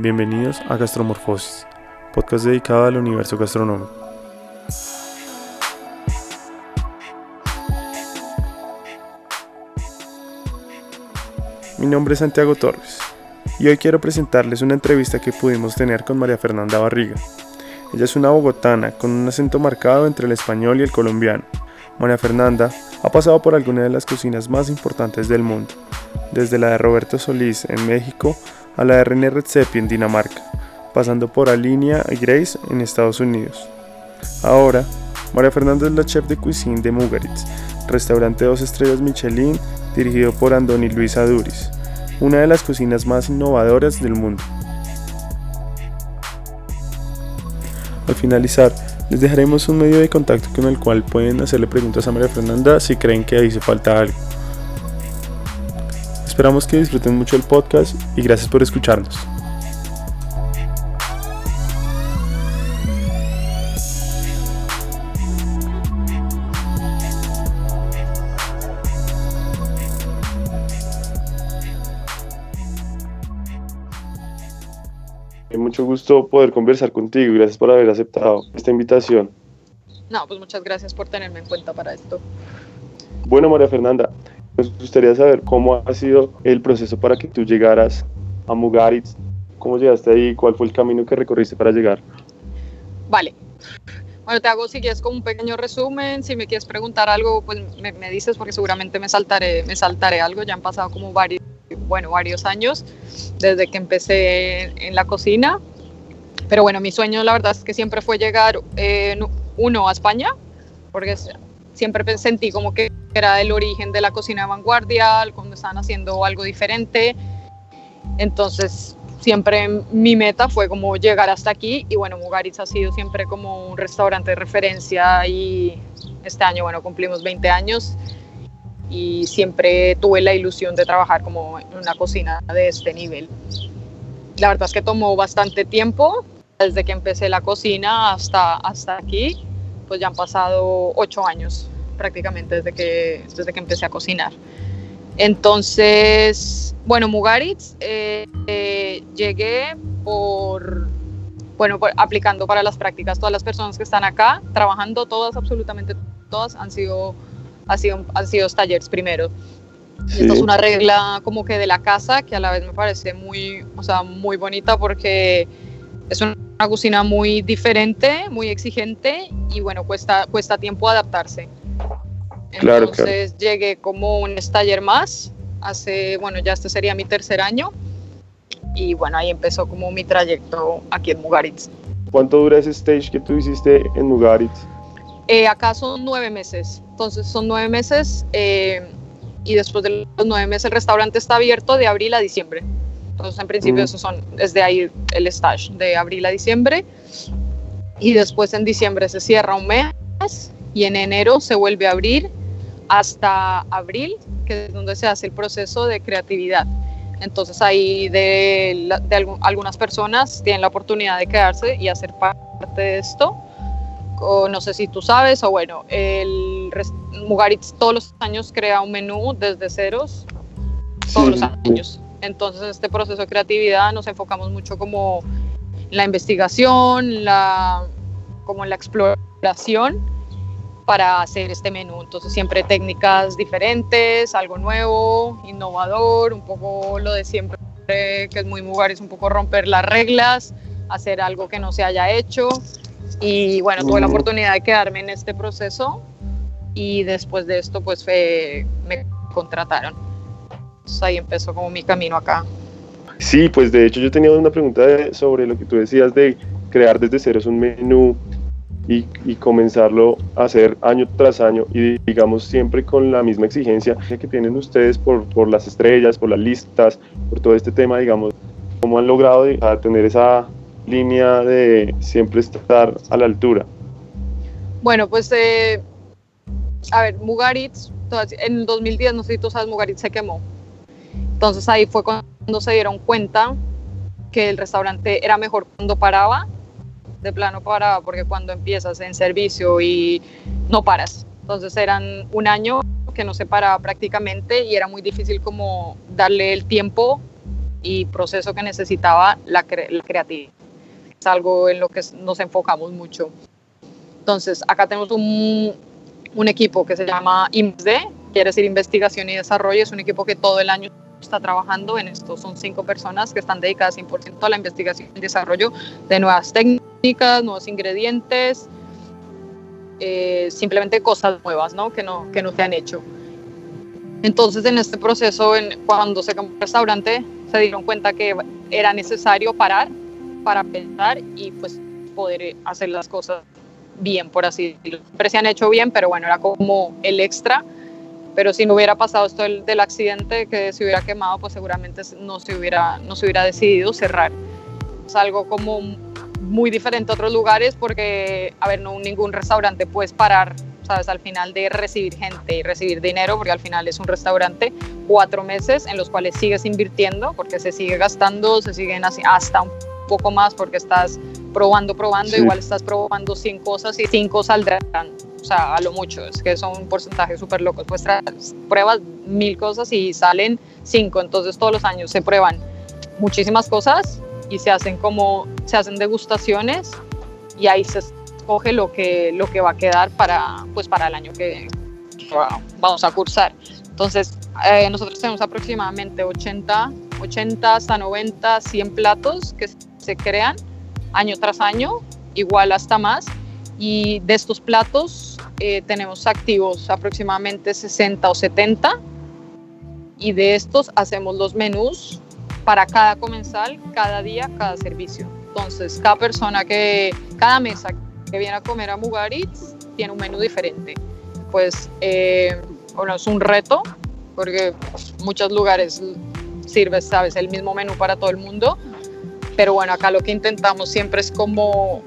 Bienvenidos a Gastromorfosis, podcast dedicado al universo gastronómico. Mi nombre es Santiago Torres y hoy quiero presentarles una entrevista que pudimos tener con María Fernanda Barriga. Ella es una bogotana con un acento marcado entre el español y el colombiano. María Fernanda ha pasado por algunas de las cocinas más importantes del mundo, desde la de Roberto Solís en México a la de René Redzepi en Dinamarca, pasando por Alinea y Grace en Estados Unidos. Ahora, María Fernanda es la chef de cuisine de Mugaritz, restaurante dos estrellas Michelin dirigido por Andoni Luis Aduris, una de las cocinas más innovadoras del mundo. Al finalizar, les dejaremos un medio de contacto con el cual pueden hacerle preguntas a María Fernanda si creen que hizo falta algo. Esperamos que disfruten mucho el podcast y gracias por escucharnos. mucho gusto poder conversar contigo y gracias por haber aceptado esta invitación. No, pues muchas gracias por tenerme en cuenta para esto. Bueno, María Fernanda, nos gustaría saber cómo ha sido el proceso para que tú llegaras a Mugaritz, cómo llegaste ahí, cuál fue el camino que recorriste para llegar. Vale. Bueno, te hago si quieres como un pequeño resumen, si me quieres preguntar algo, pues me, me dices porque seguramente me saltaré, me saltaré algo, ya han pasado como varios, bueno, varios años desde que empecé en la cocina. Pero bueno, mi sueño la verdad es que siempre fue llegar, eh, uno, a España, porque siempre sentí como que era el origen de la cocina de vanguardia, cuando estaban haciendo algo diferente. Entonces, siempre mi meta fue como llegar hasta aquí y bueno, Mugaritz ha sido siempre como un restaurante de referencia y este año, bueno, cumplimos 20 años y siempre tuve la ilusión de trabajar como en una cocina de este nivel. La verdad es que tomó bastante tiempo, desde que empecé la cocina hasta, hasta aquí, pues ya han pasado ocho años prácticamente desde que, desde que empecé a cocinar. Entonces, bueno, Mugaritz, eh, eh, llegué por, bueno, aplicando para las prácticas. Todas las personas que están acá, trabajando, todas, absolutamente todas, han sido, han sido, han sido talleres primero. Esto es una regla como que de la casa que a la vez me parece muy, o sea, muy bonita porque es una cocina muy diferente, muy exigente y bueno, cuesta, cuesta tiempo adaptarse. Entonces llegué como un taller más, hace, bueno, ya este sería mi tercer año y bueno, ahí empezó como mi trayecto aquí en Mugaritz. ¿Cuánto dura ese stage que tú hiciste en Mugaritz? Eh, acá son nueve meses, entonces son nueve meses eh, y después de los nueve meses el restaurante está abierto de abril a diciembre. Entonces, en principio, eso son, es de ahí el stage, de abril a diciembre. Y después en diciembre se cierra un mes y en enero se vuelve a abrir hasta abril, que es donde se hace el proceso de creatividad. Entonces ahí de, de algunas personas tienen la oportunidad de quedarse y hacer parte de esto. O no sé si tú sabes, o bueno, el Mugaritz todos los años crea un menú desde ceros, todos los años. Entonces, este proceso de creatividad nos enfocamos mucho como en la investigación, la, como en la exploración para hacer este menú. Entonces, siempre técnicas diferentes, algo nuevo, innovador, un poco lo de siempre, que es muy mugar, es un poco romper las reglas, hacer algo que no se haya hecho. Y bueno, tuve la oportunidad de quedarme en este proceso y después de esto, pues me contrataron ahí empezó como mi camino acá. Sí, pues de hecho yo tenía una pregunta sobre lo que tú decías de crear desde cero un menú y, y, comenzarlo a hacer año tras año y digamos siempre con la misma exigencia que tienen ustedes por, por las estrellas, por las listas, por todo este tema, digamos, cómo han logrado tener esa línea de siempre estar a la altura. Bueno, pues eh, a ver, Mugaritz, en 2010, no sé si tú sabes, Mugaritz se quemó. Entonces ahí fue cuando se dieron cuenta que el restaurante era mejor cuando paraba, de plano paraba, porque cuando empiezas en servicio y no paras. Entonces eran un año que no se paraba prácticamente y era muy difícil como darle el tiempo y proceso que necesitaba la, la creatividad. Es algo en lo que nos enfocamos mucho. Entonces, acá tenemos un, un equipo que se llama IMSD, quiere decir Investigación y Desarrollo, es un equipo que todo el año está trabajando en esto. Son cinco personas que están dedicadas 100% a la investigación y desarrollo de nuevas técnicas, nuevos ingredientes, eh, simplemente cosas nuevas ¿no? Que, no, que no se han hecho. Entonces, en este proceso, en, cuando se cambió el restaurante, se dieron cuenta que era necesario parar para pensar y pues poder hacer las cosas bien, por así decirlo. Siempre se han hecho bien, pero bueno, era como el extra. Pero si no hubiera pasado esto del, del accidente, que se hubiera quemado, pues seguramente no se hubiera, no se hubiera decidido cerrar. Es algo como muy diferente a otros lugares porque, a ver, no ningún restaurante puedes parar, ¿sabes? Al final de recibir gente y recibir dinero, porque al final es un restaurante, cuatro meses en los cuales sigues invirtiendo, porque se sigue gastando, se siguen así, hasta un poco más porque estás probando, probando, igual estás probando 100 cosas y 5 saldrán, o sea, a lo mucho, es que son un porcentaje súper locos, pues pruebas mil cosas y salen 5, entonces todos los años se prueban muchísimas cosas y se hacen como, se hacen degustaciones y ahí se escoge lo que, lo que va a quedar para, pues para el año que, vamos a cursar. Entonces, eh, nosotros tenemos aproximadamente 80, 80 hasta 90, 100 platos que se crean año tras año, igual hasta más. Y de estos platos eh, tenemos activos aproximadamente 60 o 70. Y de estos hacemos los menús para cada comensal, cada día, cada servicio. Entonces, cada persona que, cada mesa que viene a comer a Mugaritz tiene un menú diferente. Pues, eh, bueno, es un reto, porque muchos lugares sirve, sabes, el mismo menú para todo el mundo. Pero bueno, acá lo que intentamos siempre es como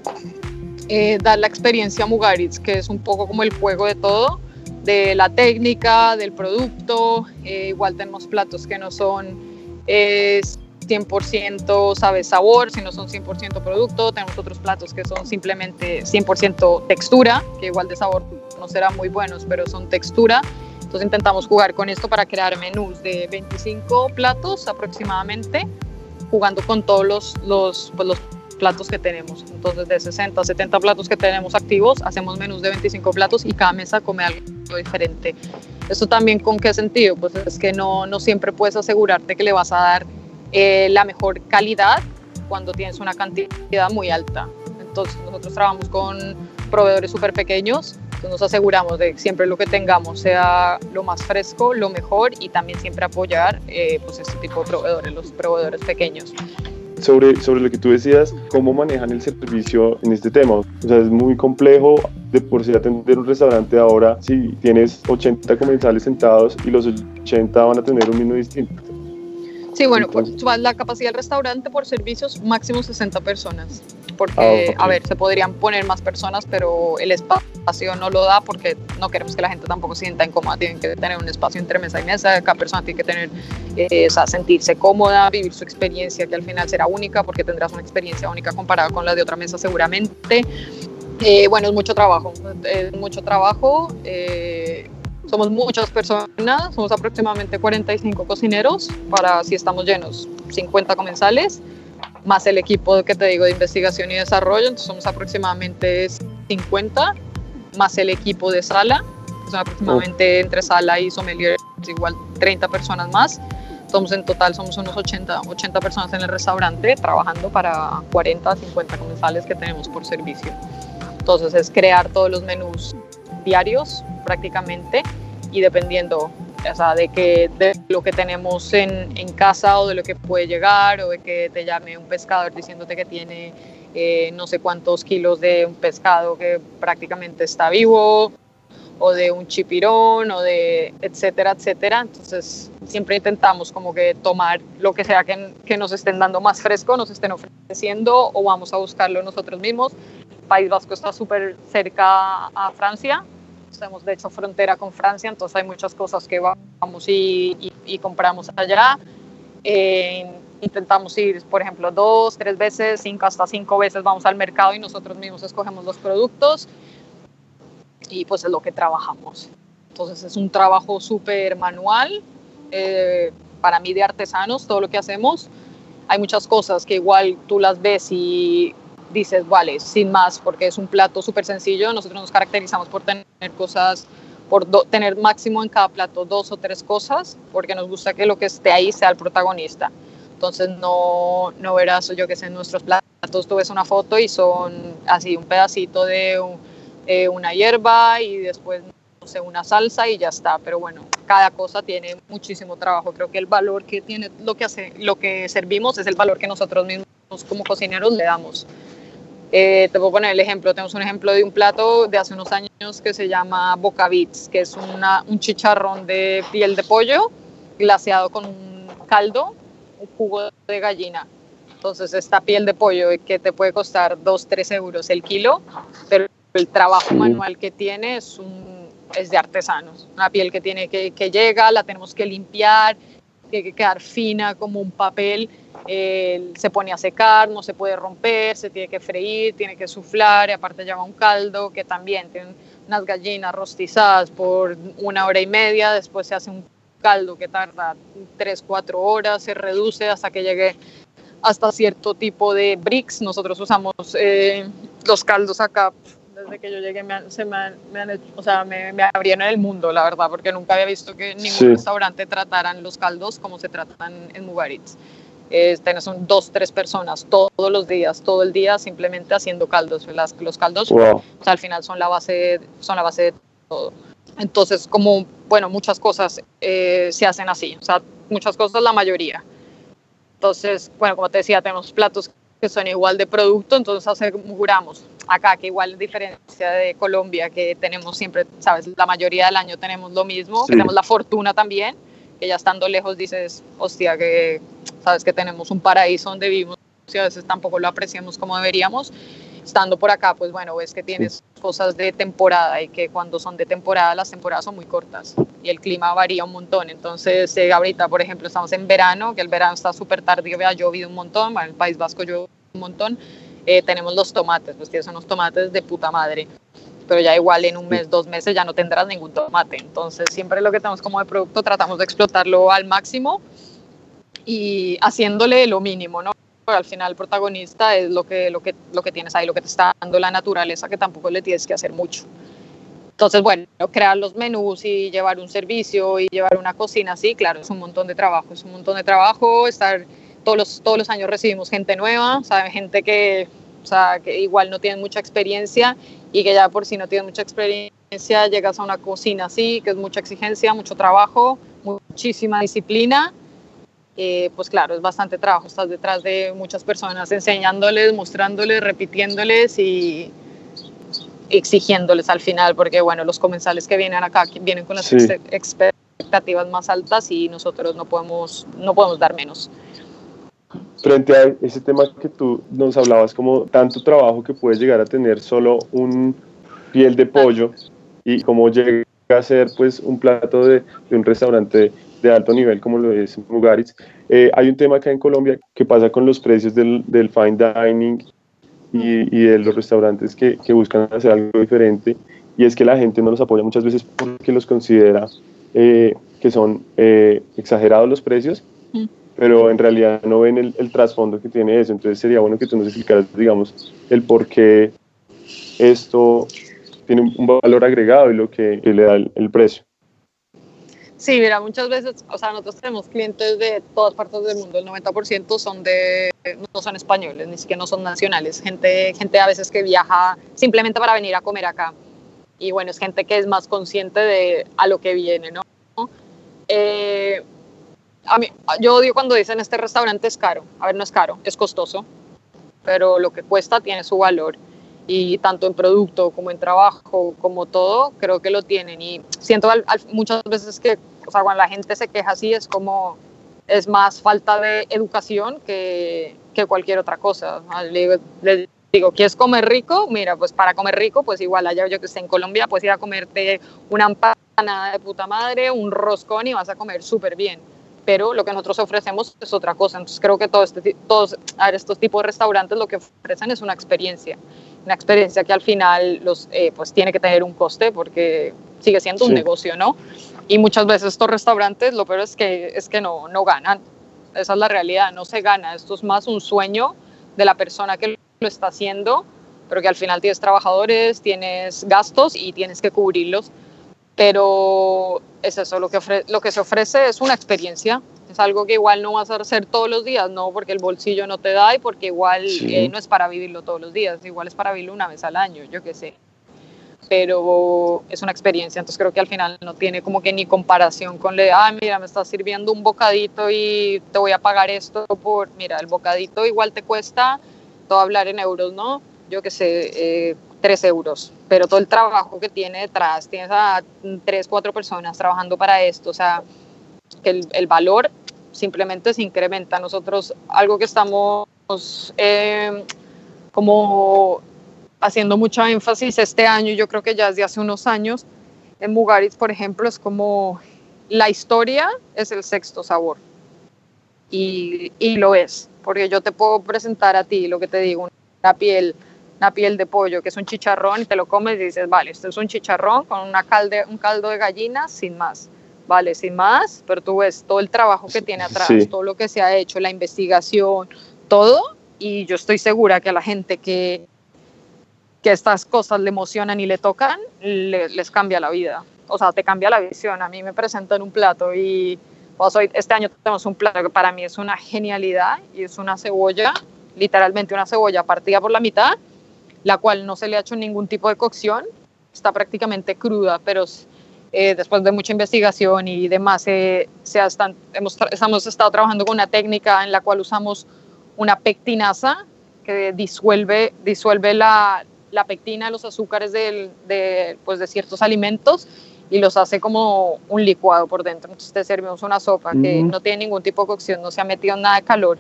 eh, dar la experiencia a Mugaritz, que es un poco como el juego de todo, de la técnica, del producto. Eh, igual tenemos platos que no son 100% sabe sabor, si no son 100% producto. Tenemos otros platos que son simplemente 100% textura, que igual de sabor no serán muy buenos, pero son textura. Entonces intentamos jugar con esto para crear menús de 25 platos aproximadamente, jugando con todos los, los, pues los platos que tenemos. Entonces de 60 70 platos que tenemos activos, hacemos menús de 25 platos y cada mesa come algo diferente. ¿Eso también con qué sentido? Pues es que no, no siempre puedes asegurarte que le vas a dar eh, la mejor calidad cuando tienes una cantidad muy alta. Entonces nosotros trabajamos con proveedores súper pequeños, nos aseguramos de que siempre lo que tengamos sea lo más fresco, lo mejor y también siempre apoyar eh, pues este tipo de proveedores, los proveedores pequeños sobre, sobre lo que tú decías, cómo manejan el servicio en este tema. O sea, es muy complejo de por sí atender un restaurante ahora si tienes 80 comensales sentados y los 80 van a tener un menú distinto. Sí, bueno, pues la capacidad del restaurante por servicios máximo 60 personas porque, ah, a ver, se podrían poner más personas, pero el espacio no lo da porque no queremos que la gente tampoco se sienta incómoda, tienen que tener un espacio entre mesa y mesa, cada persona tiene que tener, eh, o sea, sentirse cómoda, vivir su experiencia, que al final será única, porque tendrás una experiencia única comparada con la de otra mesa seguramente. Eh, bueno, es mucho trabajo, es mucho trabajo. Eh, somos muchas personas, somos aproximadamente 45 cocineros para si estamos llenos, 50 comensales más el equipo que te digo de investigación y desarrollo, entonces somos aproximadamente 50, más el equipo de sala, que son aproximadamente entre sala y sommelier, igual 30 personas más. Entonces en total somos unos 80, 80 personas en el restaurante trabajando para 40, 50 comensales que tenemos por servicio. Entonces es crear todos los menús diarios prácticamente y dependiendo o sea, de, que, de lo que tenemos en, en, casa o de lo que puede llegar o de que te llame un pescador diciéndote que tiene eh, no sé cuántos kilos de un pescado que prácticamente está vivo o de un chipirón o de etcétera, etcétera. Entonces siempre intentamos como que tomar lo que sea que, que nos estén dando más fresco, nos estén ofreciendo o vamos a buscarlo nosotros mismos. País Vasco está súper cerca a Francia, hemos de hecho frontera con Francia, entonces hay muchas cosas que vamos y, y, compramos allá. Eh, intentamos ir, por ejemplo, dos, tres veces, cinco, hasta cinco veces vamos al mercado y nosotros mismos escogemos los productos y pues es lo que trabajamos. Entonces es un trabajo súper manual, eh, para mí de artesanos, todo lo que hacemos, hay muchas cosas que igual tú las ves y dices, vale, sin más, porque es un plato súper sencillo. Nosotros nos caracterizamos por tener cosas, por tener máximo en cada plato dos o tres cosas, porque nos gusta que lo que esté ahí sea el protagonista. Entonces no, no verás, yo que sé, en nuestros platos tú ves una foto y son así un pedacito de eh, una hierba y después no sé, una salsa y ya está. Pero bueno, cada cosa tiene muchísimo trabajo. Creo que el valor que tiene lo que, hace, lo que servimos es el valor que nosotros mismos como cocineros le damos. Eh, te puedo poner el ejemplo, tenemos un ejemplo de un plato de hace unos años que se llama Boca Bits, que es una, un chicharrón de piel de pollo glaseado con un caldo, un jugo de gallina. Entonces esta piel de pollo que te puede costar 2, 3 euros el kilo, pero el trabajo manual que tiene es, un, es de artesanos. Una piel que, tiene que, que llega, la tenemos que limpiar, tiene que quedar fina como un papel se pone a secar, no se puede romper, se tiene que freír, tiene que suflar, y aparte lleva un caldo que también tiene unas gallinas rostizadas por una hora y media, después se hace un caldo que tarda 3, 4 horas, se reduce hasta que llegue hasta cierto tipo de bricks. Nosotros usamos eh, los caldos acá. Desde que yo llegué me, se me, han, o sea, me, me, abrieron el mundo, la verdad, porque nunca había visto que ningún restaurante trataran los caldos como se tratan en Mugaritz eh, son dos, tres personas todos los días, todo el día, simplemente haciendo caldos. Las, los caldos al final son la, base, son la base de todo. Entonces, como, bueno, muchas cosas eh, se hacen así, o sea, muchas cosas, la mayoría. Entonces, bueno, como te decía, tenemos platos que son igual de producto, entonces aseguramos acá que igual diferencia de Colombia, que tenemos siempre, sabes, la mayoría del año tenemos lo mismo, tenemos la fortuna también, que ya estando lejos dices, hostia, que sabes que tenemos un paraíso donde vivimos y a veces tampoco lo apreciamos como deberíamos. Estando por acá, pues bueno, ves que tienes cosas de temporada y que cuando son de temporada, las temporadas son muy cortas y el clima varía un montón. Entonces, eh, ahorita, por ejemplo, estamos en verano, que el verano está súper tardío, ha llovido un montón, en el País Vasco llueve un montón. Eh, tenemos los tomates, pues tienes unos tomates de puta madre pero ya igual en un mes, dos meses ya no tendrás ningún tomate. Entonces siempre lo que tenemos como de producto tratamos de explotarlo al máximo y haciéndole lo mínimo, ¿no? Porque al final el protagonista es lo que, lo, que, lo que tienes ahí, lo que te está dando la naturaleza, que tampoco le tienes que hacer mucho. Entonces, bueno, crear los menús y llevar un servicio y llevar una cocina, sí, claro, es un montón de trabajo, es un montón de trabajo, estar todos los, todos los años recibimos gente nueva, ¿sabe? gente que, o sea, que igual no tiene mucha experiencia y que ya por si no tienes mucha experiencia llegas a una cocina así, que es mucha exigencia, mucho trabajo, muchísima disciplina. Eh, pues claro, es bastante trabajo, estás detrás de muchas personas enseñándoles, mostrándoles, repitiéndoles y exigiéndoles al final, porque bueno, los comensales que vienen acá vienen con las expectativas más altas y nosotros no podemos, no podemos dar menos frente a ese tema que tú nos hablabas, como tanto trabajo que puedes llegar a tener solo un piel de pollo y como llega a ser pues un plato de, un restaurante de alto nivel como lo es Mugaritz. Eh, hay un tema acá en Colombia que pasa con los precios del, fine dining y, de los restaurantes que, buscan hacer algo diferente y es que la gente no los apoya muchas veces porque los considera eh, que son eh, exagerados los precios pero en realidad no ven el, el trasfondo que tiene eso. Entonces sería bueno que tú nos explicaras, digamos, el por qué esto tiene un valor agregado y lo que, le da el, precio. Sí, mira, muchas veces, o sea, nosotros tenemos clientes de todas partes del mundo, el 90% son de, no son españoles, ni siquiera no son nacionales, gente, gente a veces que viaja simplemente para venir a comer acá. Y bueno, es gente que es más consciente de a lo que viene, ¿no? Eh, a mí, yo odio cuando dicen este restaurante es caro. A ver, no es caro, es costoso, pero lo que cuesta tiene su valor. Y tanto en producto como en trabajo, como todo, creo que lo tienen. Y siento muchas veces que, o sea, cuando la gente se queja así, es como, es más falta de educación que, que cualquier otra cosa. Le digo, digo, ¿quieres comer rico? Mira, pues para comer rico, pues igual allá yo que esté en Colombia, pues ir a comerte una empanada de puta madre, un roscón y vas a comer súper bien pero lo que nosotros ofrecemos es otra cosa. Entonces creo que todo este, todos estos tipos de restaurantes lo que ofrecen es una experiencia, una experiencia que al final los, eh, pues tiene que tener un coste porque sigue siendo un negocio, ¿no? Y muchas veces estos restaurantes lo peor es que, es que no, no ganan. esa es la realidad, no se gana, esto es más un sueño de la persona que lo está haciendo, pero que al final tienes trabajadores, tienes gastos y tienes que cubrirlos, pero es eso, lo que, lo que se ofrece es una experiencia, es algo que igual no vas a hacer todos los días, no porque el bolsillo no te da y porque igual eh, no es para vivirlo todos los días, igual es para vivirlo una vez al año, yo qué sé. Pero es una experiencia, entonces creo que al final no tiene como que ni comparación con le, ah, mira, me estás sirviendo un bocadito y te voy a pagar esto por, mira, el bocadito igual te cuesta, todo hablar en euros, ¿no? Yo que sé, eh, 3 euros, pero todo el trabajo que tiene detrás, tienes a 3, 4 personas trabajando para esto, o sea, que el, el valor simplemente se incrementa. Nosotros, algo que estamos eh, como haciendo mucho énfasis este año, yo creo que ya desde hace unos años, en Mugaritz, por ejemplo, es como la historia es el sexto sabor. Y, y, lo es, porque yo te puedo presentar a ti lo que te digo, una piel, una piel de pollo, que es un chicharrón, y te lo comes y dices, vale, esto es un chicharrón con una calde, un caldo de gallina sin más. Vale, sin más, pero tú ves todo el trabajo que tiene atrás, todo lo que se ha hecho, la investigación, todo, y yo estoy segura que a la gente que, que estas cosas le emocionan y le tocan, les cambia la vida. O sea, te cambia la visión. A mí me presentan un plato y pues hoy, este año tenemos un plato que para mí es una genialidad y es una cebolla, literalmente una cebolla partida por la mitad, la cual no se le ha hecho ningún tipo de cocción, está prácticamente cruda, pero eh, después de mucha investigación y demás, eh, se están, hemos, hemos estado trabajando con una técnica en la cual usamos una pectinasa que disuelve, disuelve la, la pectina, los azúcares de, pues de ciertos alimentos y los hace como un licuado por dentro. Entonces te servimos una sopa que no tiene ningún tipo de cocción, no se ha metido nada de calor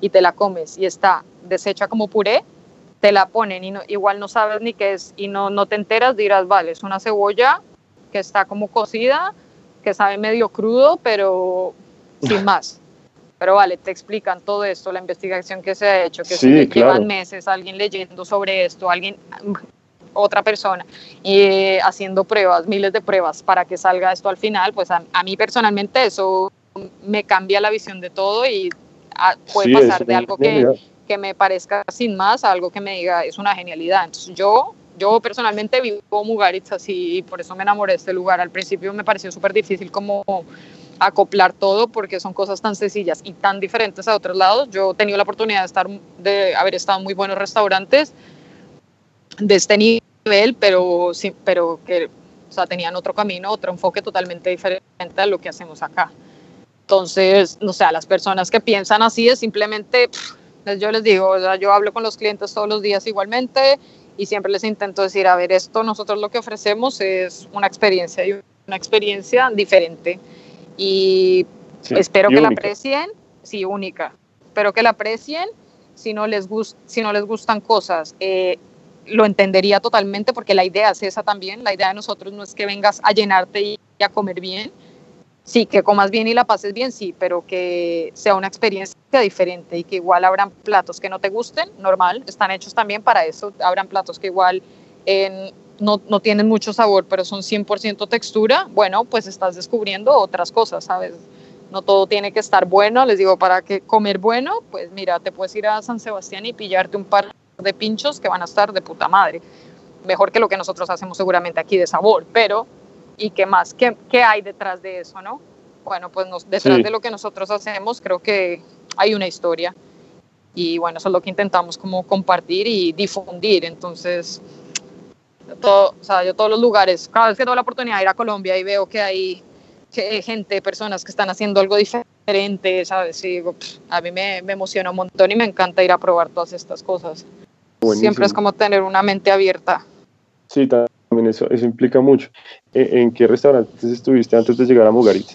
y te la comes y está deshecha como puré, te la ponen y igual no sabes ni qué es y no, no te enteras, dirás, vale, es una cebolla que está como cocida, que sabe medio crudo, pero sin más. Pero vale, te explican todo esto, la investigación que se ha hecho, que se llevan meses, alguien leyendo sobre esto, alguien, otra persona, y eh, haciendo pruebas, miles de pruebas para que salga esto al final, pues a, mí personalmente eso me cambia la visión de todo y ah, puede pasar de algo que, que, me parezca sin más algo que me diga es una genialidad. Entonces yo, yo personalmente vivo Mugaritz y por eso me enamoré de este lugar. Al principio me pareció súper difícil como acoplar todo porque son cosas tan sencillas y tan diferentes a otros lados. Yo he tenido la oportunidad de, estar, de haber estado en muy buenos restaurantes de este nivel, pero, pero que o sea, tenían otro camino, otro enfoque totalmente diferente a lo que hacemos acá. Entonces, no sé, a las personas que piensan así es simplemente, yo les digo, yo hablo con los clientes todos los días igualmente y siempre les intento decir, a ver, esto nosotros lo que ofrecemos es una experiencia y una experiencia diferente y espero que la aprecien, sí, única, espero que la aprecien, si no les, gust si no les gustan cosas, eh, lo entendería totalmente porque la idea es esa también, la idea de nosotros no es que vengas a llenarte y a comer bien, sí, que comas bien y la pases bien, sí, pero que sea una experiencia diferente y que igual habrán platos que no te gusten, normal, están hechos también para eso, habrán platos que igual en no, no tienen mucho sabor, pero son 100% textura, bueno, pues estás descubriendo otras cosas, ¿sabes? No todo tiene que estar bueno, les digo, para que comer bueno, pues mira, te puedes ir a San Sebastián y pillarte un par de pinchos que van a estar de puta madre. Mejor que lo que nosotros hacemos seguramente aquí de sabor, pero ¿y qué más? ¿Qué, qué hay detrás de eso, no? Bueno, pues nos, detrás de lo que nosotros hacemos creo que hay una historia y bueno, eso es lo que intentamos como compartir y difundir. Entonces, todo, o sea, yo todos los lugares, cada vez que tengo la oportunidad de ir a Colombia y veo que hay gente, personas que están haciendo algo diferente, ¿sabes? Y digo, a mí me, me, emociona un montón y me encanta ir a probar todas estas cosas. Siempre es como tener una mente abierta. Sí, también eso, eso implica mucho. ¿En, qué restaurantes estuviste antes de llegar a Mugarit?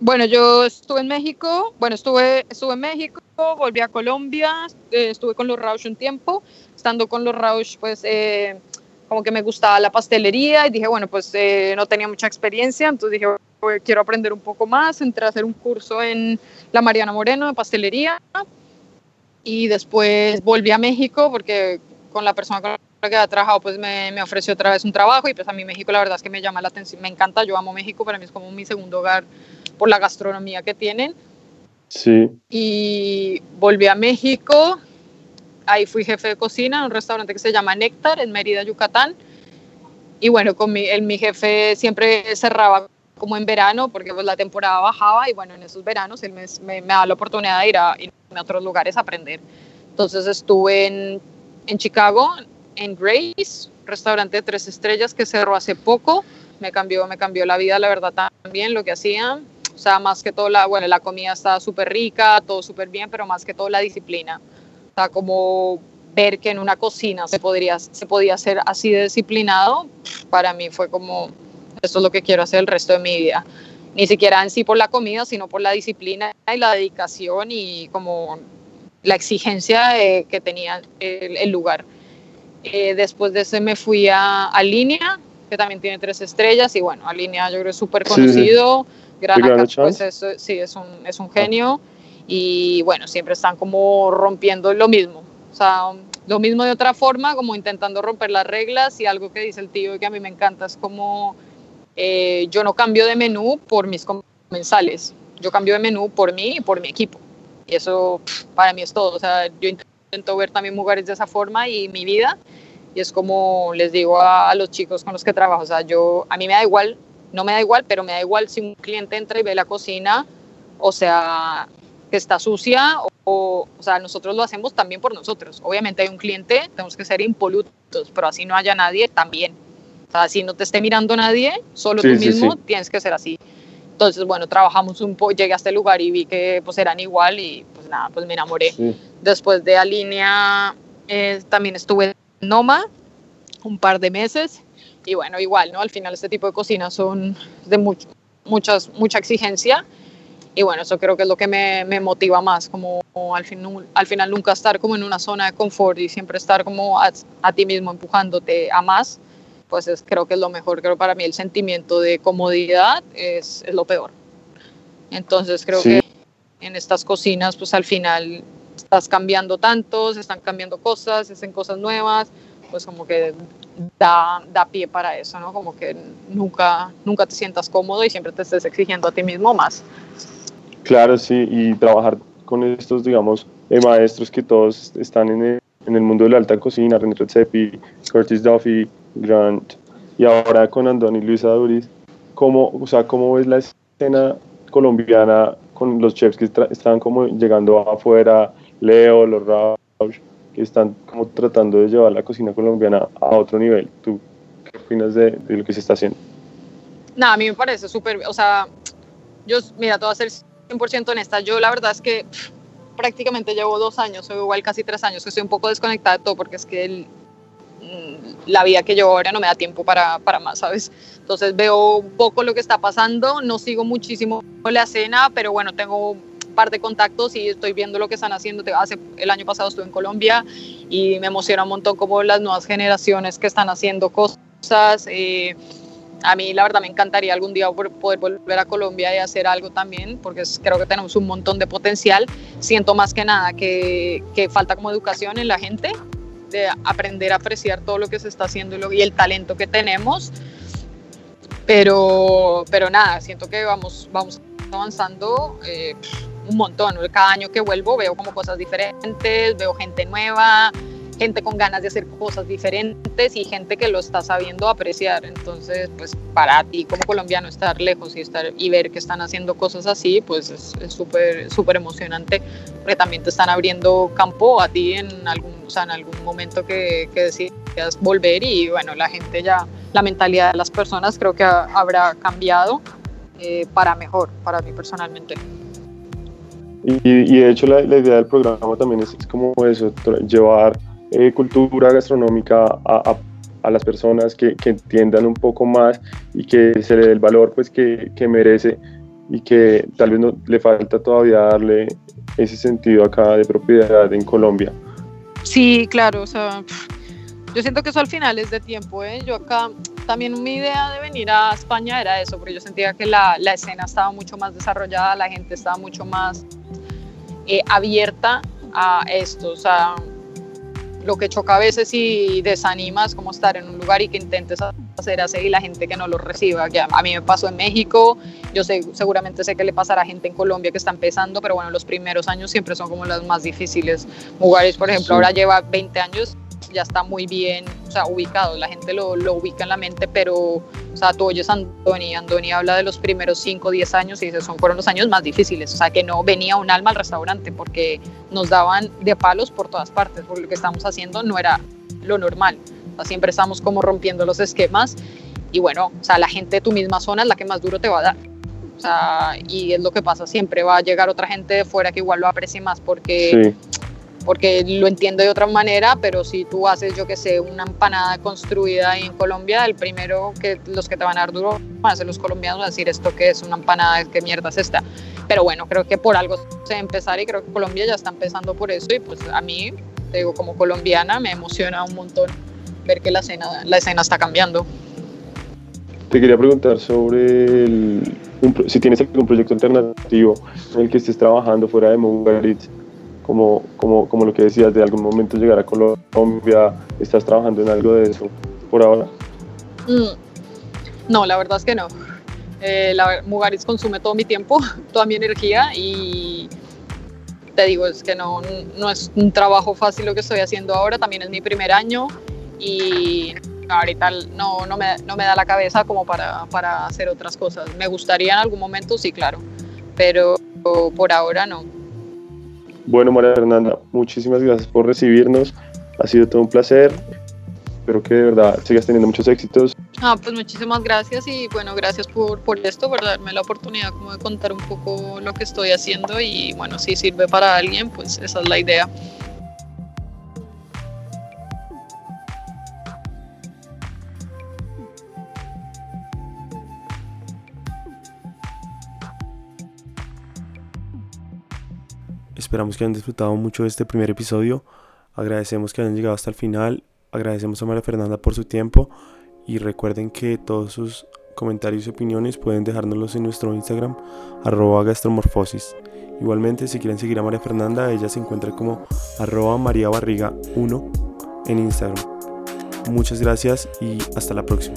Bueno, yo estuve en México, bueno, estuve, estuve en México, volví a Colombia, eh, estuve con los Rausch un tiempo, estando con los Rausch, pues eh, como que me gustaba la pastelería y dije, bueno, pues eh, no tenía mucha experiencia, entonces dije, quiero aprender un poco más, entré a hacer un curso en la Mariana Moreno de pastelería y después volví a México porque con la persona con que había trabajado pues me, me, ofreció otra vez un trabajo y pues a mí México la verdad es que me llama la atención, me encanta, yo amo México, para mí es como mi segundo hogar por la gastronomía que tienen Sí. Y volví a México. Ahí fui jefe de cocina en un restaurante que se llama Néctar en Mérida, Yucatán. Y bueno, con mi, el, mi jefe siempre cerraba como en verano, porque pues la temporada bajaba y bueno, en esos veranos él me, me, me da la oportunidad de ir a, ir a, otros lugares a aprender. Entonces estuve en, en Chicago, en Grace, restaurante de tres estrellas que cerró hace poco. Me cambió, me cambió la vida, la verdad, también lo que hacían. O sea, más que todo, la, bueno, la comida estaba súper rica, todo súper bien, pero más que todo la disciplina. O sea, como ver que en una cocina se, podría, se podía ser así de disciplinado, para mí fue como, esto es lo que quiero hacer el resto de mi vida. Ni siquiera en sí por la comida, sino por la disciplina y la dedicación y como la exigencia eh, que tenía el, el lugar. Eh, después de ese me fui a, a Línea, que también tiene tres estrellas, y bueno, a Línea yo creo es súper conocido. Sí. Granaca, pues es, sí, es un, es un genio. Y bueno, siempre están como rompiendo lo mismo. O sea, lo mismo de otra forma, como intentando romper las reglas y algo que dice el tío y que a mí me encanta es como eh, yo no cambio de menú por mis comensales, yo cambio de menú por mí y por mi equipo. Y eso para mí es todo. O sea, yo intento ver también mujeres de esa forma y mi vida. Y es como les digo a, a los chicos con los que trabajo, o sea, yo, a mí me da igual, no me da igual, pero me da igual si un cliente entra y ve la cocina, o sea, que está sucia, o, o sea, nosotros lo hacemos también por nosotros. Obviamente hay un cliente, tenemos que ser impolutos, pero así no haya nadie, también. O sea, si no te esté mirando nadie, solo sí, tú mismo sí, sí. tienes que ser así. Entonces, bueno, trabajamos un poco, llegué a este lugar y vi que pues eran igual y pues nada, pues me enamoré. Después de Alinea, eh, también estuve en Noma un par de meses y bueno, igual, ¿no? Al final este tipo de cocinas son de muchas, mucha exigencia y bueno, eso creo que es lo que me, me motiva más, como al, fin, al final nunca estar como en una zona de confort y siempre estar como a, a ti mismo empujándote a más pues es, creo que es lo mejor. Creo para mí el sentimiento de comodidad es, es lo peor. Entonces creo sí. que en estas cocinas, pues al final estás cambiando tanto, se están cambiando cosas, se hacen cosas nuevas, pues como que da, da pie para eso, ¿no? Como que nunca, nunca te sientas cómodo y siempre te estés exigiendo a ti mismo más. Claro, sí, y trabajar con estos, digamos, eh, maestros que todos están en el, en el mundo de la alta cocina, René Redzepi, Curtis Duffy, Grant y ahora con Andoni Luisa Duris, ¿cómo, o sea, ¿cómo ves la escena colombiana con los chefs que están como llegando afuera, Leo, los Rausch, que están como tratando de llevar la cocina colombiana a otro nivel? ¿Tú qué opinas de, de lo que se está haciendo? Nada, a mí me parece súper, o sea, yo, mira, te voy a ser 100% honesta, yo la verdad es que pff, prácticamente llevo dos años, o igual casi tres años, que estoy un poco desconectada de todo, porque es que el, la vida que llevo ahora no me da tiempo para, para más, ¿sabes? Entonces veo un poco lo que está pasando, no sigo muchísimo la escena, pero bueno, tengo par de contactos y estoy viendo lo que están haciendo. Hace, el año pasado estuve en Colombia y me emociona un montón como las nuevas generaciones que están haciendo cosas. Eh, a mí la verdad me encantaría algún día poder volver a Colombia y hacer algo también, porque creo que tenemos un montón de potencial. Siento más que nada que, que falta como educación en la gente, de aprender a apreciar todo lo que se está haciendo y, lo, y el talento que tenemos. Pero, pero nada, siento que vamos, vamos avanzando eh, un montón. Cada año que vuelvo veo como cosas diferentes, veo gente nueva, gente con ganas de hacer cosas diferentes y gente que lo está sabiendo apreciar. Entonces, pues para ti como colombiano estar lejos y, estar, y ver que están haciendo cosas así, pues es súper súper emocionante, porque también te están abriendo campo a ti en algún, o sea, en algún momento que, que decidas volver y bueno, la gente ya, la mentalidad de las personas creo que ha, habrá cambiado eh, para mejor, para mí personalmente. Y, y de hecho la, la, idea del programa también es, es como eso, llevar eh, cultura gastronómica a, a, a las personas que, que, entiendan un poco más y que se le dé el valor pues que, que merece y que tal vez no le falta todavía darle ese sentido acá de propiedad en Colombia. Sí, claro, o sea, yo siento que eso al final es de tiempo, ¿eh? Yo acá también mi idea de venir a España era eso, porque yo sentía que la, la escena estaba mucho más desarrollada, la gente estaba mucho más eh, abierta a esto, o sea, lo que choca a veces y desanima es como estar en un lugar y que intentes aceras y la gente que no los reciba, que a, mí me pasó en México, yo sé, seguramente sé que le pasará a gente en Colombia que está empezando, pero bueno, los primeros años siempre son como los más difíciles. Mugares, por ejemplo, sí. ahora lleva 20 años, ya está muy bien, o sea, ubicado, la gente lo, lo ubica en la mente, pero, o sea, tú oyes a Andoni, Andoni habla de los primeros 5, 10 años y dice, son fueron los años más difíciles, o sea, que no venía un alma al restaurante porque nos daban de palos por todas partes, porque lo que estamos haciendo no era lo normal, o sea, siempre estamos como rompiendo los esquemas y bueno, o sea, la gente de tu misma zona es la que más duro te va a dar. O sea, y es lo que pasa siempre, va a llegar otra gente de fuera que igual lo aprecie más porque sí porque lo entiendo de otra manera, pero si tú haces, yo que sé, una empanada construida en Colombia, el primero que los que te van a dar duro van a ser los colombianos, a decir esto que es una empanada, qué mierda es esta. Pero bueno, creo que por algo se empezar y creo que Colombia ya está empezando por eso y pues a mí, te digo, como colombiana me emociona un montón ver que la escena, la escena está cambiando. Te quería preguntar sobre el, un, si tienes algún proyecto alternativo en el que estés trabajando fuera de Mungaritz como, como, como lo que decías, de algún momento llegar a Colombia, ¿estás trabajando en algo de eso por ahora? Mm, no, la verdad es que no. Eh, la, Mugaritz consume todo mi tiempo, toda mi energía y te digo, es que no, no es un trabajo fácil lo que estoy haciendo ahora, también es mi primer año y ahorita no, no, me, no me da la cabeza como para, para hacer otras cosas. Me gustaría en algún momento, sí, claro, pero por ahora no. Bueno, María Fernanda, muchísimas gracias por recibirnos. Ha sido todo un placer. Espero que de verdad sigas teniendo muchos éxitos. Ah, pues muchísimas gracias y bueno, gracias por, por esto, por darme la oportunidad como de contar un poco lo que estoy haciendo y bueno, si sirve para alguien, pues esa es la idea. Esperamos que hayan disfrutado mucho de este primer episodio. Agradecemos que hayan llegado hasta el final. Agradecemos a María Fernanda por su tiempo. Y recuerden que todos sus comentarios y opiniones pueden dejárnoslos en nuestro Instagram, arroba gastromorfosis. Igualmente, si quieren seguir a María Fernanda, ella se encuentra como arroba María Barriga 1 en Instagram. Muchas gracias y hasta la próxima.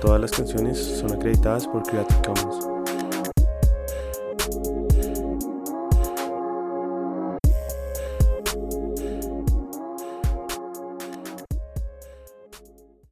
Todas las canciones son acreditadas por Creative Commons.